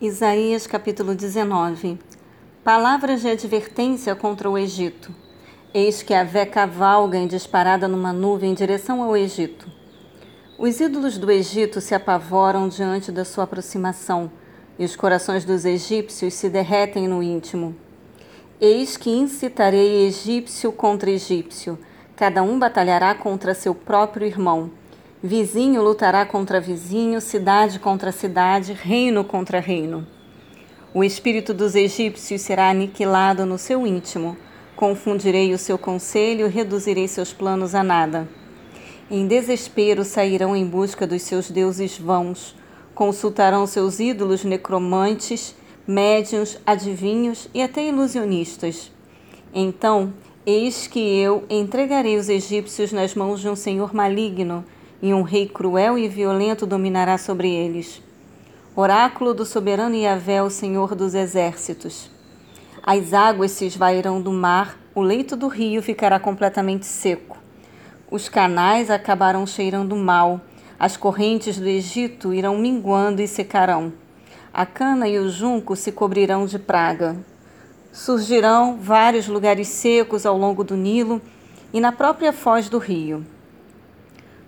Isaías capítulo 19 Palavras de advertência contra o Egito. Eis que a vé cavalga em disparada numa nuvem em direção ao Egito. Os ídolos do Egito se apavoram diante da sua aproximação, e os corações dos egípcios se derretem no íntimo. Eis que incitarei egípcio contra egípcio, cada um batalhará contra seu próprio irmão Vizinho lutará contra vizinho, cidade contra cidade, reino contra reino. O espírito dos egípcios será aniquilado no seu íntimo. Confundirei o seu conselho reduzirei seus planos a nada. Em desespero sairão em busca dos seus deuses vãos, consultarão seus ídolos necromantes, médiuns, adivinhos e até ilusionistas. Então, eis que eu entregarei os egípcios nas mãos de um senhor maligno e um rei cruel e violento dominará sobre eles. Oráculo do soberano Yahvé, o Senhor dos exércitos. As águas se esvairão do mar, o leito do rio ficará completamente seco. Os canais acabarão cheirando mal, as correntes do Egito irão minguando e secarão. A cana e o junco se cobrirão de praga. Surgirão vários lugares secos ao longo do Nilo e na própria foz do rio.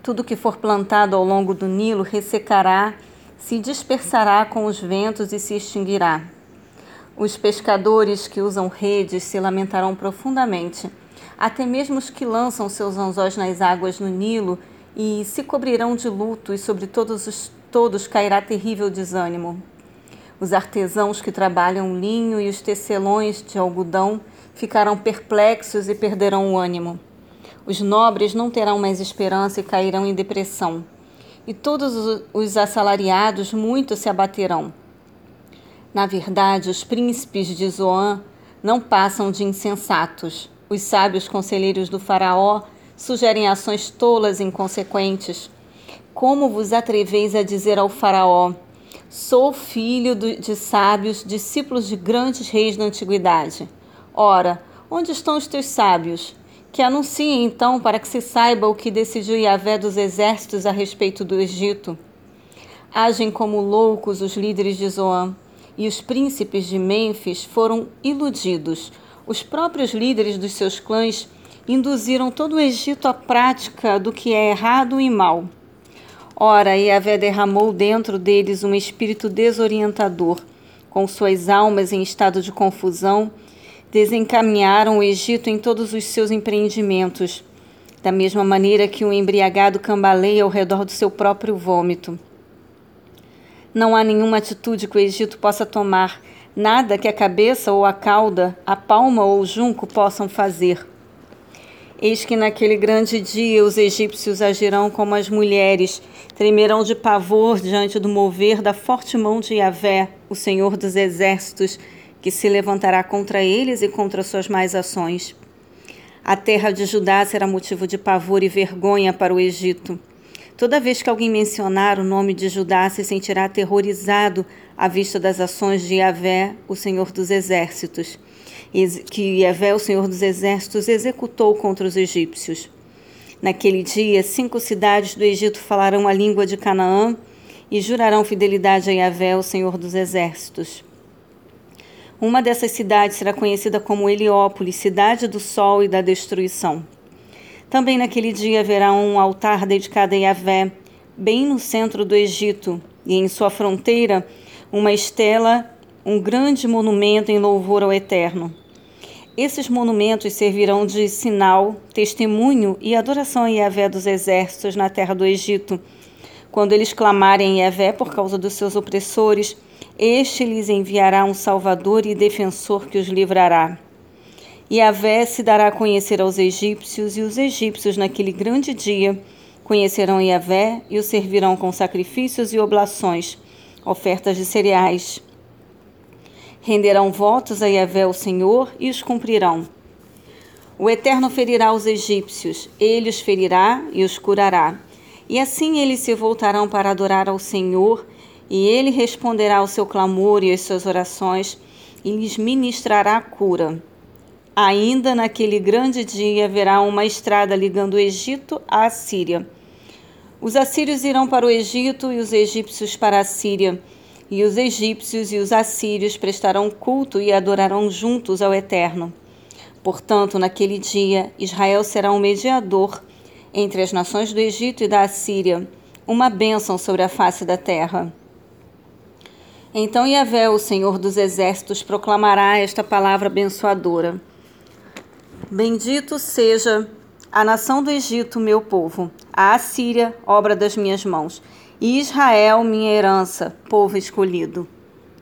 Tudo que for plantado ao longo do Nilo ressecará, se dispersará com os ventos e se extinguirá. Os pescadores que usam redes se lamentarão profundamente, até mesmo os que lançam seus anzóis nas águas no Nilo e se cobrirão de luto, e sobre todos, os, todos cairá terrível desânimo. Os artesãos que trabalham linho e os tecelões de algodão ficarão perplexos e perderão o ânimo. Os nobres não terão mais esperança e cairão em depressão. E todos os assalariados muito se abaterão. Na verdade, os príncipes de Zoan não passam de insensatos. Os sábios conselheiros do Faraó sugerem ações tolas e inconsequentes. Como vos atreveis a dizer ao Faraó: Sou filho de sábios, discípulos de grandes reis da antiguidade? Ora, onde estão os teus sábios? Que anuncie então para que se saiba o que decidiu Yahvé dos exércitos a respeito do Egito. Agem como loucos os líderes de Zoan, e os príncipes de Mênfis foram iludidos. Os próprios líderes dos seus clãs induziram todo o Egito à prática do que é errado e mal. Ora, Yahvé derramou dentro deles um espírito desorientador, com suas almas em estado de confusão desencaminharam o Egito em todos os seus empreendimentos, da mesma maneira que um embriagado cambaleia ao redor do seu próprio vômito. Não há nenhuma atitude que o Egito possa tomar, nada que a cabeça ou a cauda, a palma ou o junco possam fazer. Eis que naquele grande dia os egípcios agirão como as mulheres, tremerão de pavor diante do mover da forte mão de Yahvé, o Senhor dos exércitos, que se levantará contra eles e contra suas mais ações. A terra de Judá será motivo de pavor e vergonha para o Egito. Toda vez que alguém mencionar o nome de Judá, se sentirá aterrorizado à vista das ações de Yahvé, o Senhor dos Exércitos, que Yahvé, o Senhor dos Exércitos, executou contra os egípcios. Naquele dia, cinco cidades do Egito falarão a língua de Canaã e jurarão fidelidade a Yahvé, o Senhor dos Exércitos. Uma dessas cidades será conhecida como Heliópolis, cidade do sol e da destruição. Também naquele dia haverá um altar dedicado a Yahvé, bem no centro do Egito, e em sua fronteira uma estela, um grande monumento em louvor ao Eterno. Esses monumentos servirão de sinal, testemunho e adoração a Yahvé dos exércitos na terra do Egito. Quando eles clamarem Yahvé por causa dos seus opressores, este lhes enviará um Salvador e defensor que os livrará. E a Vé se dará a conhecer aos egípcios, e os egípcios, naquele grande dia, conhecerão Yahvé e o servirão com sacrifícios e oblações, ofertas de cereais. Renderão votos a Yahvé, o Senhor, e os cumprirão. O Eterno ferirá os egípcios, ele os ferirá e os curará. E assim eles se voltarão para adorar ao Senhor e ele responderá ao seu clamor e às suas orações e lhes ministrará a cura. Ainda naquele grande dia haverá uma estrada ligando o Egito à Síria. Os assírios irão para o Egito e os egípcios para a Síria. e os egípcios e os assírios prestarão culto e adorarão juntos ao Eterno. Portanto, naquele dia, Israel será um mediador entre as nações do Egito e da Assíria, uma bênção sobre a face da terra. Então Yahvé, o Senhor dos Exércitos, proclamará esta palavra abençoadora. Bendito seja a nação do Egito, meu povo, a Assíria, obra das minhas mãos, e Israel, minha herança, povo escolhido.